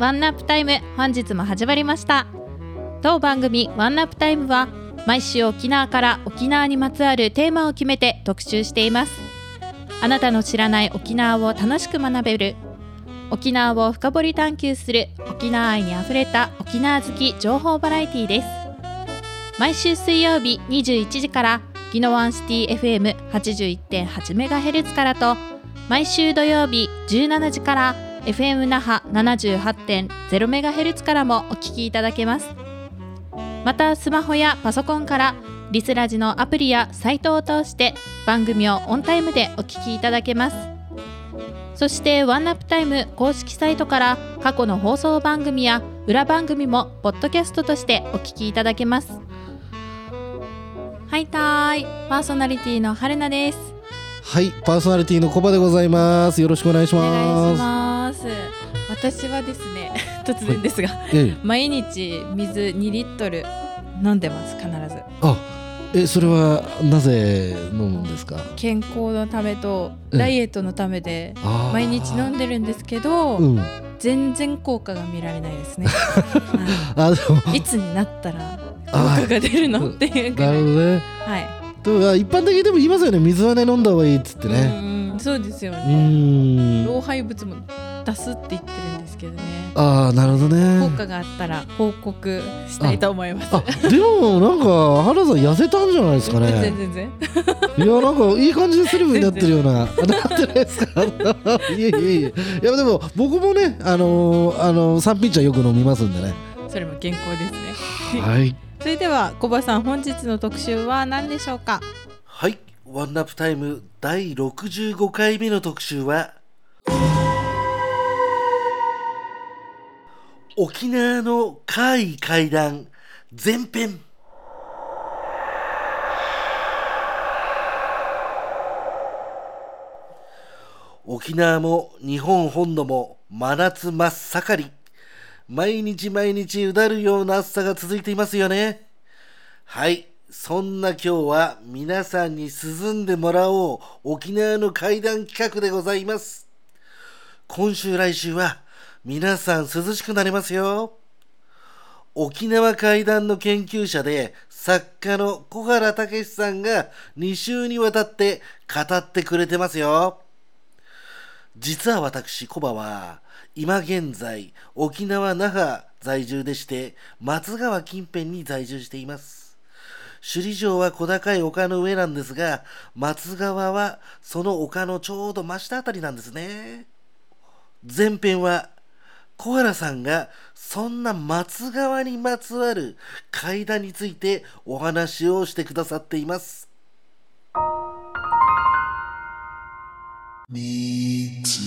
ワンナップタイム本日も始まりました。当番組ワンナップタイムは毎週沖縄から沖縄にまつわるテーマを決めて特集しています。あなたの知らない沖縄を楽しく学べる沖縄を深掘り探求する沖縄愛にあふれた沖縄好き情報バラエティです。毎週水曜日21時からギノワンシティ FM81.8MHz からと毎週土曜日17時から FM 那覇 78.0MHz からもお聞きいただけます。またスマホやパソコンからリスラジのアプリやサイトを通して番組をオンタイムでお聞きいただけます。そしてワンナップタイム公式サイトから過去の放送番組や裏番組もポッドキャストとしてお聞きいただけます。はいたーいパーソナリティの春菜です。はい、パーソナリティのコバでございます。よろしくお願いしおます。ます。私はですね 突然ですが、ええ、毎日水2リットル飲んでます必ず。あ、え、それはなぜ飲むんですか？健康のためとうんダイエットのためで毎日飲んでるんですけど、うん。全然効果が見られないですね、はあ、でも、い、いつになったら効あ果が出るの？っていうくらないるほどね。はい。でも一般的にでも言いますよね。水はね飲んだ方がいいっつってね。うんうんそうですようね。老廃物も出すって言ってるんですけどねああ、なるほどね。効果があったら報告したいと思いますあ、でもなんか原さん痩せたんじゃないですか全然ね。全然いやなんかいい感じでスリムになってるような。なってないですか。いえいえいえ。いやでも僕もねあのーあのーサンピッチャーよく飲みますんでね。それも健康ですねはい。それでは小葉さん本日の特集は何でしょうか？はい、ワンナップタイム第65回目の特集は沖縄の怪異怪談前編。沖縄も日本本土も真夏真っ盛り。毎日毎日うだるような暑さが続いていますよね。はい。そんな今日は皆さんに涼んでもらおう沖縄の怪談企画でございます。今週来週は皆さん涼しくなりますよ。沖縄怪談の研究者で作家の小原武さんが2週にわたって語ってくれてますよ。実は私、コバは、今現在、沖縄那覇在住でして、松川近辺に在住しています。首里城は小高い丘の上なんですが、松川はその丘のちょうど真下あたりなんですね。前編は、小原さんがそんな松川にまつわる階段についてお話をしてくださっています。見つ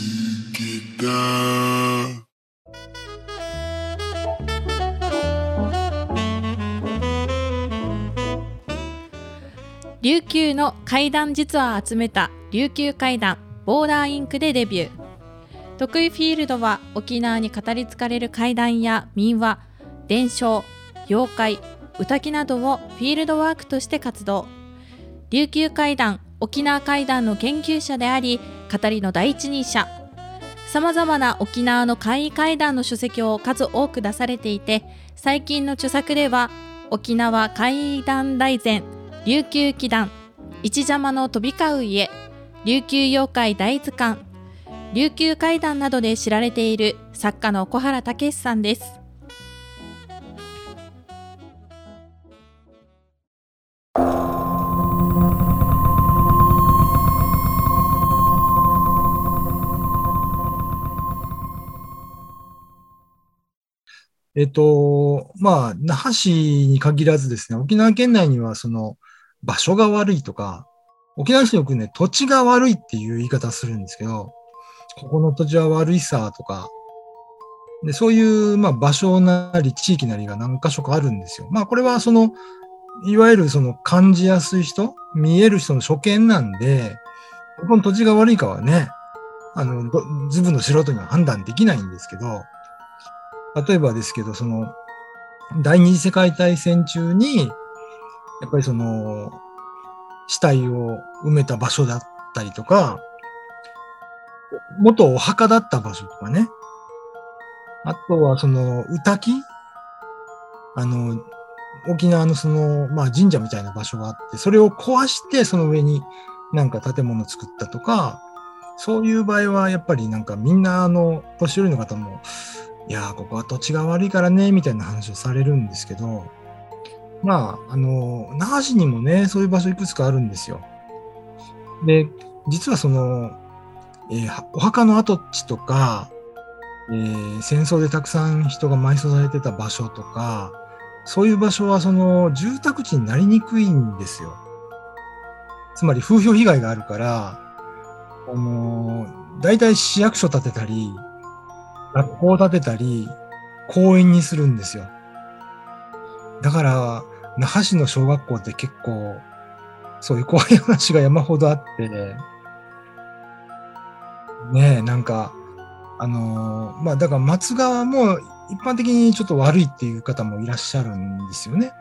けた琉球の怪談実話を集めた琉球怪談ボーダーインクでデビュー。得意フィールドは沖縄に語り継がれる怪談や民話伝承妖怪歌木などをフィールドワークとして活動。琉球怪談沖縄怪談の研究者であり語りの第一人者。さまざまな沖縄の怪異怪談の書籍を数多く出されていて最近の著作では沖縄怪談大全琉球祈願。一邪魔の飛び交う家。琉球妖怪大図鑑。琉球怪談などで知られている作家の小原武さんです。えっと、まあ、那覇市に限らずですね、沖縄県内にはその場所が悪いとか、沖縄市によくね、土地が悪いっていう言い方するんですけど、ここの土地は悪いさとか、で、そういう、まあ、場所なり地域なりが何箇所かあるんですよ。まあ、これはその、いわゆるその感じやすい人、見える人の所見なんで、ここの土地が悪いかはね、あの、どズブの素人には判断できないんですけど、例えばですけど、その、第二次世界大戦中に、やっぱりその、死体を埋めた場所だったりとか、元お墓だった場所とかね。あとはその、宇滝あの、沖縄のその、まあ神社みたいな場所があって、それを壊してその上になんか建物作ったとか、そういう場合はやっぱりなんかみんなあの、年寄りの方も、いやー、ここは土地が悪いからね、みたいな話をされるんですけど、まあ、あの、那覇市にもね、そういう場所いくつかあるんですよ。で、実はその、えーお墓の跡地とか、えー戦争でたくさん人が埋葬されてた場所とか、そういう場所はその住宅地になりにくいんですよ。つまり風評被害があるから、あのー、大体市役所建てたり、学校建てたり、公園にするんですよ。だから、那覇市の小学校って結構、そういう怖い話が山ほどあって、ねえ、なんか、あのーまあ、だから松川も一般的にちょっと悪いっていう方もいらっしゃるんですよね。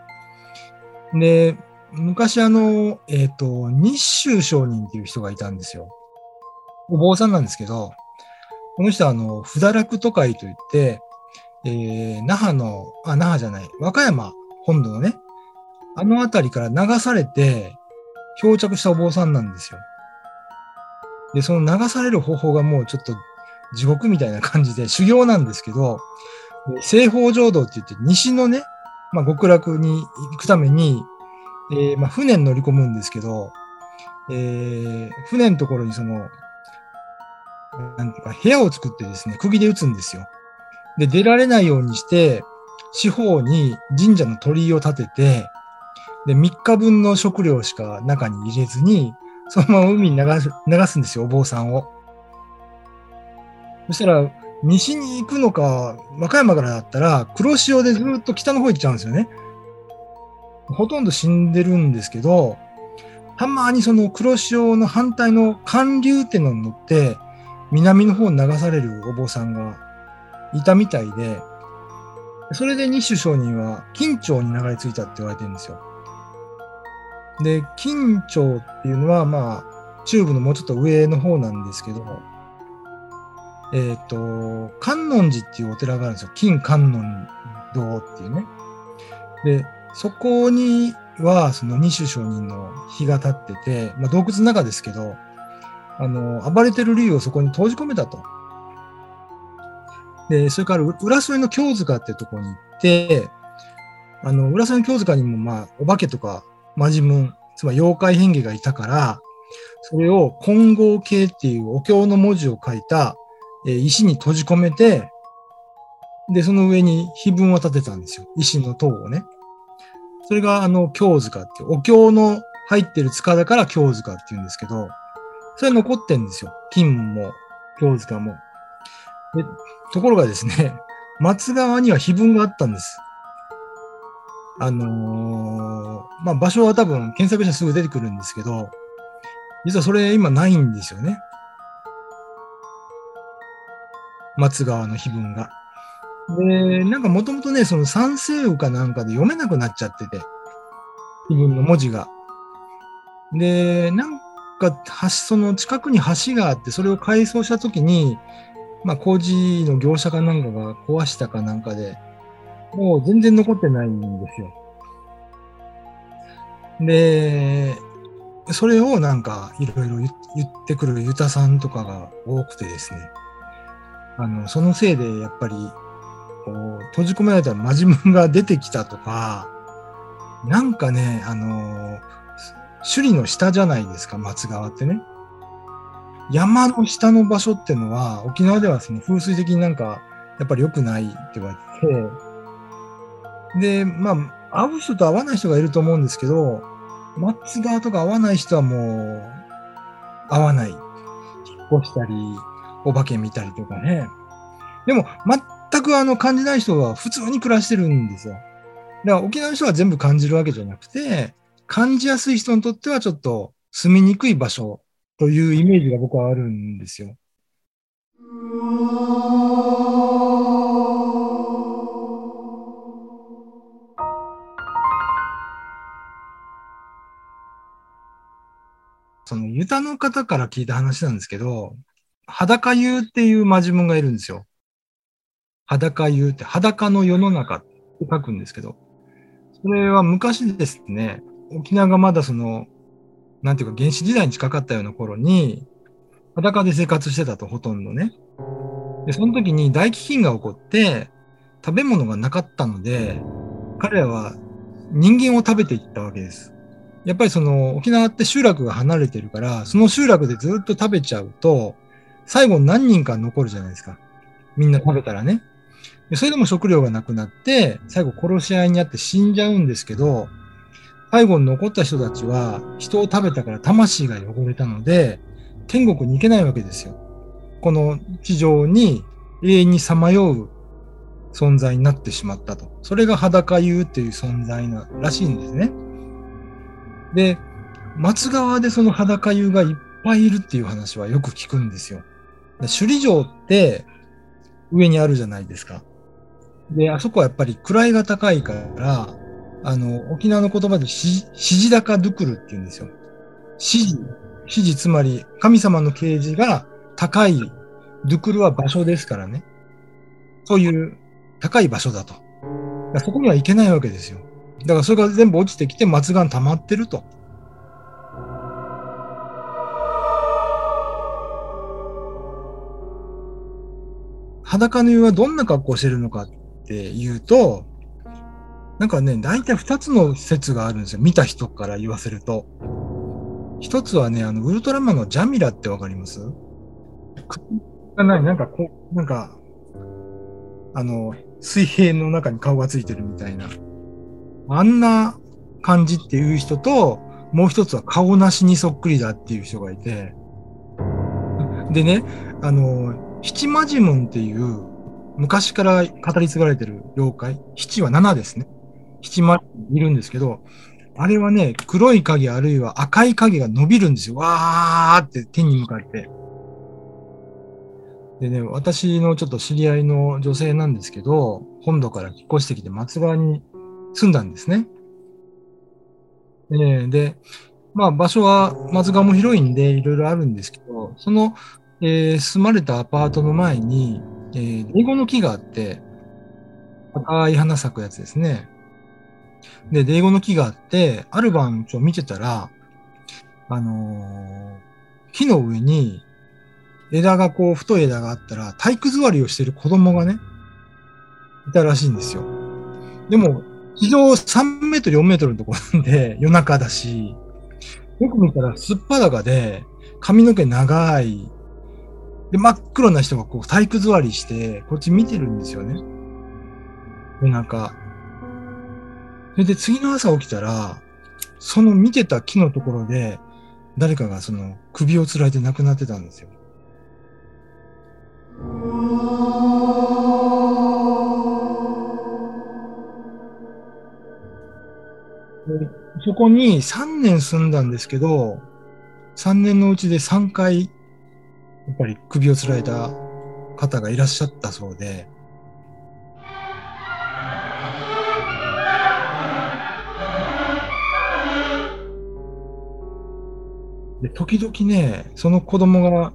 で、昔あの、えっ、と、日州商人っていう人がいたんですよ。お坊さんなんですけど、この人はあの、不堕落都会といって、えー、那覇の、あ、那覇じゃない、和歌山本土のね、あの辺りから流されて漂着したお坊さんなんですよ。で、その流される方法がもうちょっと地獄みたいな感じで修行なんですけど、西方浄土って言って西のね、まあ、極楽に行くために、えーまあ、船に乗り込むんですけど、えー船のところにその、なんていうか、部屋を作ってですね、釘で打つんですよ。で、出られないようにして、四方に神社の鳥居を立てて、で、3日分の食料しか中に入れずに、そのまま海に流す流すんですよ、お坊さんを。そしたら、西に行くのか、和歌山からだったら、黒潮でずっと北の方行っちゃうんですよね。ほとんど死んでるんですけど、たまにその黒潮の反対の寒流ってのに乗って、南の方に流されるお坊さんがいたみたいで、それで日州商人は金町に流れ着いたって言われてるんですよ。で、金町っていうのは、まあ、中部のもうちょっと上の方なんですけど、えっ、と、観音寺っていうお寺があるんですよ。金観音堂っていうね。で、そこには、その二種上人の碑が立ってて、まあ、洞窟の中ですけど、あの、暴れてる竜をそこに閉じ込めたと。で、それから、浦添の京塚っていうところに行って、あの、浦添の京塚にも、まあ、お化けとか、魔人文、つまり妖怪変化がいたから、それを金剛経っていうお経の文字を書いた、え石に閉じ込めて、で、その上に碑文を立てたんですよ。石の塔をね。それが、あの、京塚っていう、お経の入ってる塚だから京塚っていうんですけど、それ残ってんですよ。金も、京塚も。で、ところがですね、松川には碑文があったんです。あのーまあ、場所は多分検索したらすぐ出てくるんですけど、実はそれ今ないんですよね。松川の碑文が。で、なんかもともとね、その三世雨かなんかで読めなくなっちゃってて、碑文の文字が。で、なんか橋、その近くに橋があって、それを改装したときに、まあ工事の業者かなんかが壊したかなんかで、もう全然残ってないんですよ。で、それをなんかいろいろ言ってくるユタさんとかが多くてですね、あの、そのせいでやっぱり、こう、閉じ込められたマジムが出てきたとか、なんかね、あの、首里の下じゃないですか、松川ってね。山の下の場所ってのは、沖縄ではその風水的になんか、やっぱり良くないって言われて、で、まあ、会う人と会わない人がいると思うんですけど、松川とか会わない人はもう、会わない。引っ越したり、お化け見たりとかね。でも、全くあの感じない人は普通に暮らしてるんですよ。だから沖縄の人は全部感じるわけじゃなくて、感じやすい人にとってはちょっと住みにくい場所というイメージが僕はあるんですよ。ユタの方から聞いた話なんですけど、裸湯っていうマジムンがいるんですよ。裸湯って裸の世の中って書くんですけど、それは昔ですね、沖縄がまだその、なんていうか原始時代に近かったような頃に、裸で生活してたと、ほとんどね。で、その時に大飢饉が起こって、食べ物がなかったので、彼らは人間を食べていったわけです。やっぱりその沖縄って集落が離れてるから、その集落でずっと食べちゃうと、最後何人か残るじゃないですか。みんな食べたらね。それでも食料がなくなって、最後殺し合いにあって死んじゃうんですけど、最後に残った人たちは人を食べたから魂が汚れたので、天国に行けないわけですよ。この地上に永遠にさまよう存在になってしまったと。それが裸湯っていう存在ならしいんですね。で、松川でその裸湯がいっぱいいるっていう話はよく聞くんですよ。首里城って上にあるじゃないですか。で、あそこはやっぱり位が高いから、あの、沖縄の言葉でし、しじだかドゥクルって言うんですよ。指示、指示つまり神様の啓示が高い、ドゥクルは場所ですからね。そういう高い場所だと。そこには行けないわけですよ。だからそれが全部落ちてきて松が溜まってると。裸の湯はどんな格好をしてるのかっていうと、なんかね、大体二つの説があるんですよ。見た人から言わせると。一つはね、あの、ウルトラマンのジャミラってわかります？口がない、なんかこう、なんか、あの、水平の中に顔がついてるみたいな。あんな感じっていう人と、もう一つは顔なしにそっくりだっていう人がいて、でね、あの、七魔ジムンっていう、昔から語り継がれてる妖怪、七は七ですね。七魔いるんですけど、あれはね、黒い影あるいは赤い影が伸びるんですよ。わーって天に向かって。でね、私のちょっと知り合いの女性なんですけど、本土から引っ越してきて松川に住んだんですね。えーで、まあ場所は松川も広いんでいろいろあるんですけど、その、えー住まれたアパートの前に、えー、英語の木があって、赤い花咲くやつですね。で、英語の木があって、ある晩ちょ見てたら、あのー木の上に枝がこう太い枝があったら体育座りをしてる子供がね、いたらしいんですよ。でも、地上3メートル、4メートルのところなんで、夜中だし、よく見たらすっぱだかで、髪の毛長い、で、真っ黒な人がこう体育座りして、こっち見てるんですよね。夜中。それで次の朝起きたら、その見てた木のところで、誰かがその首をつられて亡くなってたんですよ。そこに3年住んだんですけど、3年のうちで3回、やっぱり首をつられた方がいらっしゃったそうで、で、時々ね、その子供が、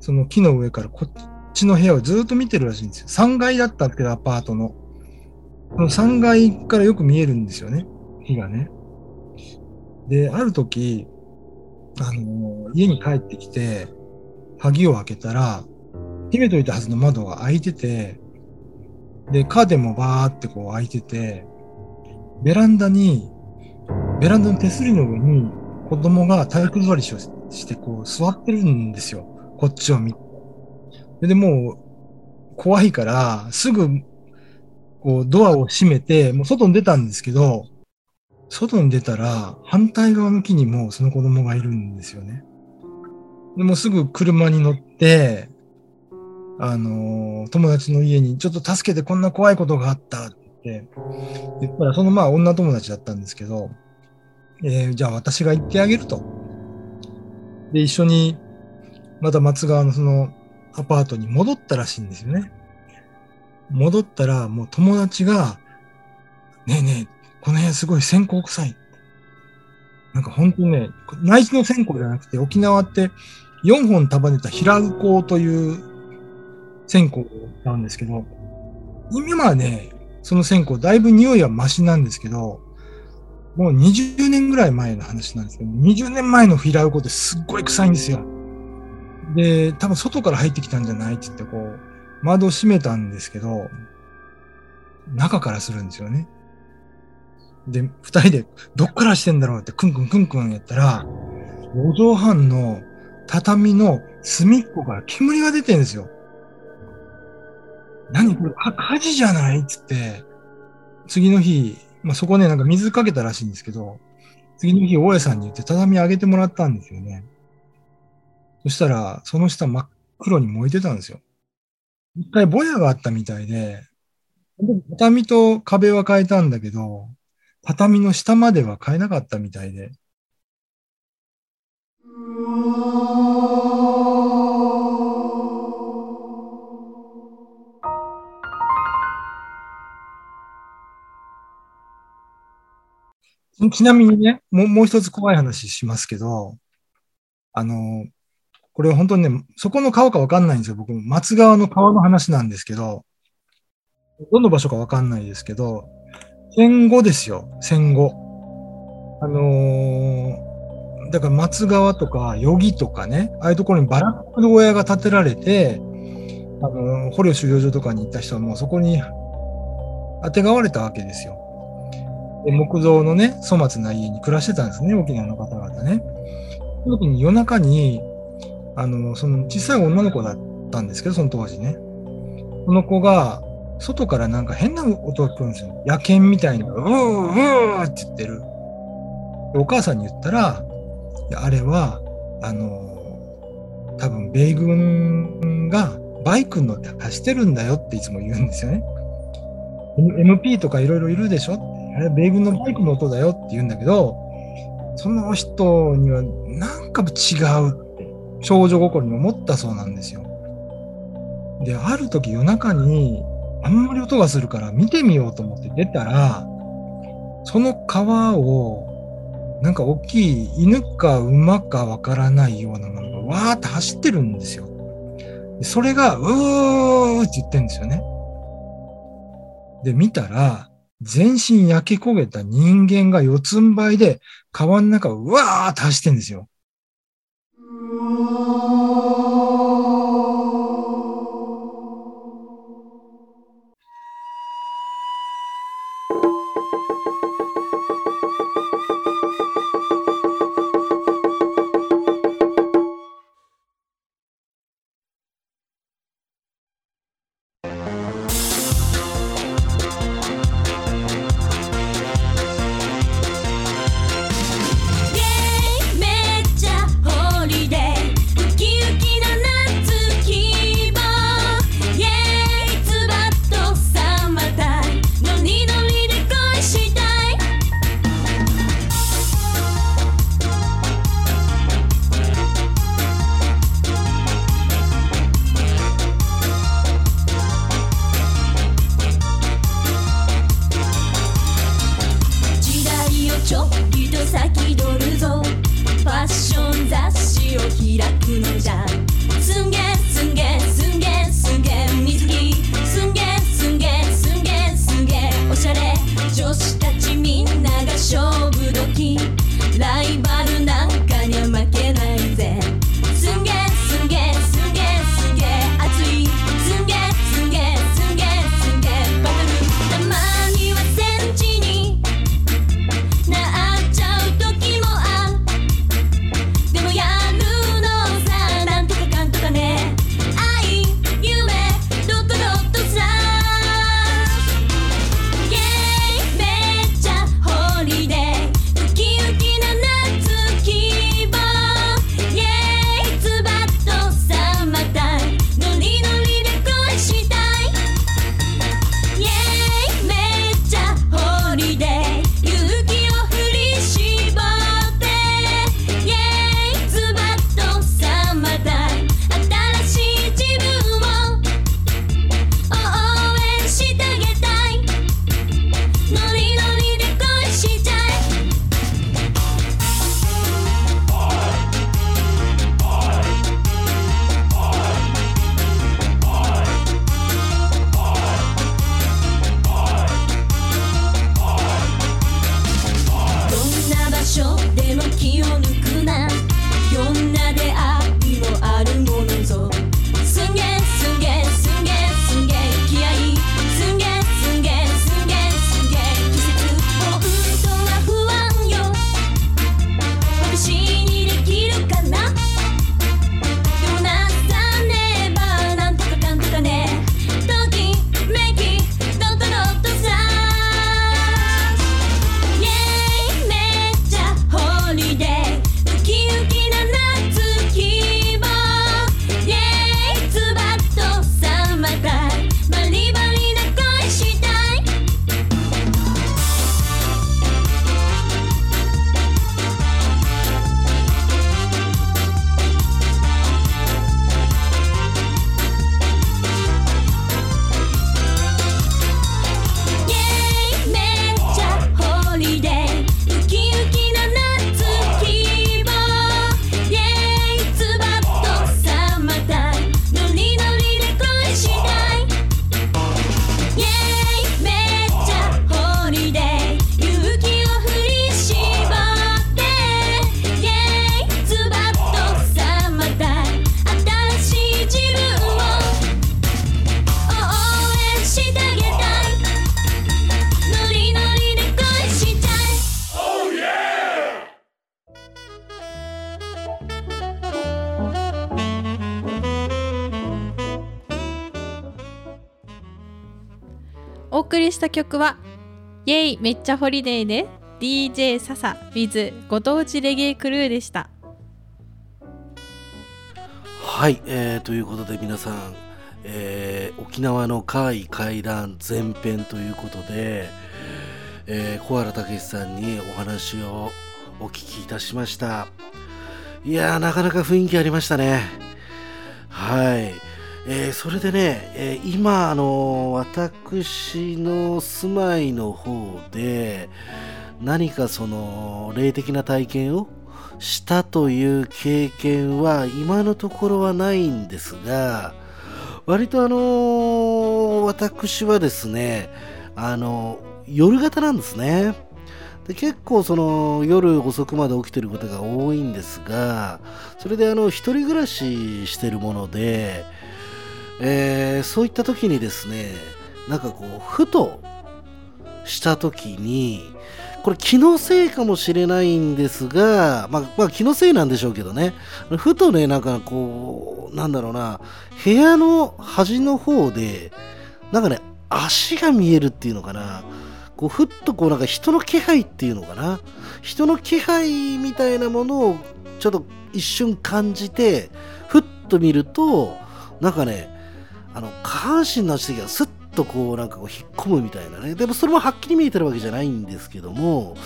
その木の上からこっちの部屋をずっと見てるらしいんですよ。3階だったけど、アパートの。その3階からよく見えるんですよね。火がね。で、ある時、あの家に帰ってきて、鍵を開けたら、閉めといたはずの窓が開いてて、で、カーテンもバーってこう開いてて、ベランダに、ベランダの手すりの上に子供が体育座りししてこう座ってるんですよ。こっちを見て。でもう怖いから、すぐこうドアを閉めて、もう外に出たんですけど、外に出たら反対側の木にもその子供がいるんですよね。でもすぐ車に乗って、あの友達の家に、ちょっと助けてこんな怖いことがあったって言ったら、そのまあ女友達だったんですけど、えーじゃあ私が行ってあげると。で、一緒に、また松川のそのアパートに戻ったらしいんですよね。戻ったら、もう友達が、ねえねえ、この辺すごい線香臭い。なんか本当にね、内地の線香じゃなくて、沖縄って4本束ねた平ウコという線香なんですけど、今はね、その線香だいぶ匂いはマシなんですけど、もう20年ぐらい前の話なんですけど、20年前の平ウコってすっごい臭いんですよ。で、多分外から入ってきたんじゃないって言ってこう、窓を閉めたんですけど、中からするんですよね。で、二人でどっからしてんだろうってクンクンクンクンやったら、4畳半の畳の隅っこから煙が出てるんですよ。何これ火事じゃないっつって、次の日、まあ、そこね、なんか水かけたらしいんですけど、次の日、大家さんに言って畳上げてもらったんですよね。そしたら、その下真っ黒に燃えてたんですよ。一回ぼやがあったみたいで、畳と壁は変えたんだけど、畳の下までは変えなかったみたいで。ちなみにね、もうもう一つ怖い話しますけど、あの、これ本当にね、そこの川かわかんないんですよ。僕、松川の川の話なんですけど、どの場所かわかんないですけど、戦後ですよ、戦後。あのーだから松川とか余木とかね、ああいうところにバラックの小屋が建てられて、あのー捕虜収容所とかに行った人はもうそこに当てがわれたわけですよ。で木造のね、粗末な家に暮らしてたんですね、沖縄の方々ね。その時に夜中に、あの、その小さい女の子だったんですけど、その当時ね。その子が、外からなんか変な音が聞こえるんですよ。野犬みたいに、うーうーって言ってる。お母さんに言ったら、あれは、あの、多分米軍がバイクに乗って走ってるんだよっていつも言うんですよね。M- MP とかいろいろいるでしょあれ米軍のバイクの音だよって言うんだけど、その人にはなんか違うって少女心に思ったそうなんですよ。で、ある時夜中にあんまり音がするから見てみようと思って出たら、その川をなんか大きい犬か馬かわからないようなものがわーって走ってるんですよ。それがうーって言ってるんですよね。で、見たら、全身焼け焦げた人間が四つん這いで川の中をうわーって走ってんですよ。め開くのじゃ。した曲は「イェイめっちゃホリデー」で DJ 笹 with ご当地レゲエクルーでした。はい、えーということで皆さん、えー沖縄の怪異怪談前編ということで、えー小原武史さんにお話をお聞きいたしました。いやーなかなか雰囲気ありましたね。はい、えーそれでね、えー今あの私の住まいの方で何かその霊的な体験をしたという経験は今のところはないんですが割とあの私はですねあの夜型なんですね。で結構その夜遅くまで起きてることが多いんですがそれであの一人暮らししてるもので、えーそういった時にですねなんかこうふとした時にこれ気のせいかもしれないんですが、まあ、まあ気のせいなんでしょうけどね。ふとねなんかこうなんだろうな部屋の端の方でなんかね足が見えるっていうのかな。こうふっとこうなんか人の気配っていうのかな。人の気配みたいなものをちょっと一瞬感じてふっと見るとなんかねあの下半身の足がスッとこうなんかこう引っ込むみたいなね。でもそれもはっきり見えてるわけじゃないんですけども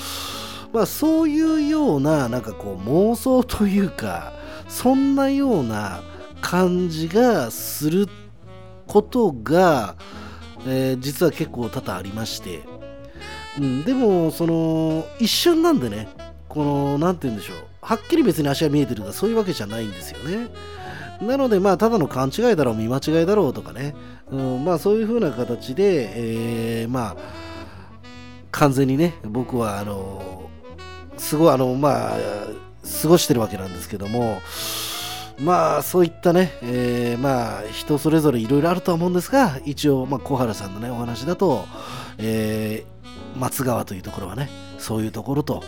まあそういうようななんかこう妄想というかそんなような感じがすることが、えー実は結構多々ありまして、うん、でもその一瞬なんでねこのなんて言うんでしょう。はっきり別に足が見えてるとかそういうわけじゃないんですよね。なのでまあただの勘違いだろう見間違いだろうとかね、うん、まあそういう風な形で、えーまあ完全にね僕はあのすごいあのまあ過ごしてるわけなんですけども。まあそういったね、えーまあ人それぞれいろいろあるとは思うんですが一応、まあ、小原さんのねお話だと、えー松川というところはねそういうところと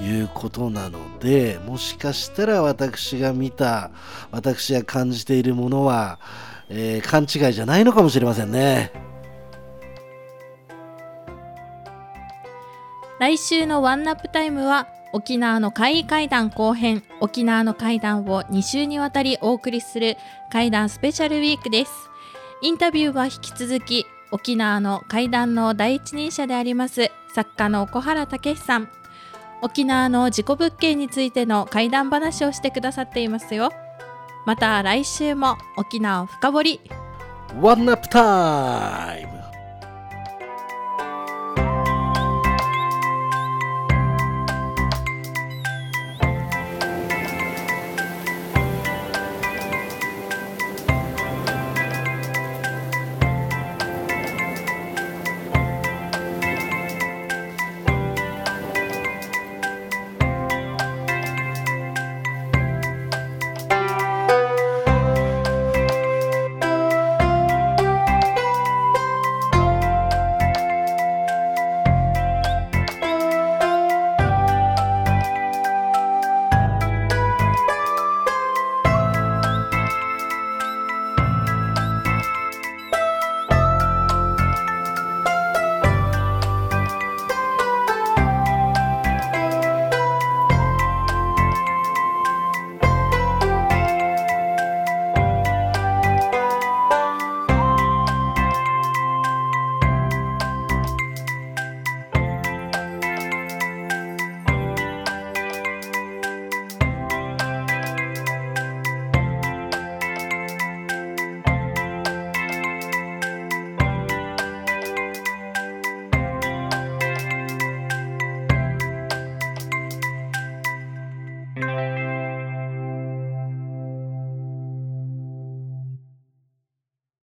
いうことなのでもしかしたら私が見た私が感じているものは、えー勘違いじゃないのかもしれませんね。来週のワンナップタイムは沖縄の怪異会談後編沖縄の会談を2週にわたりお送りする会談スペシャルウィークです。インタビューは引き続き沖縄の会談の第一人者であります作家の小原武さん。沖縄の事故物件についての怪談話をしてくださっていますよ。また来週も沖縄を深掘り。ワンナップタイム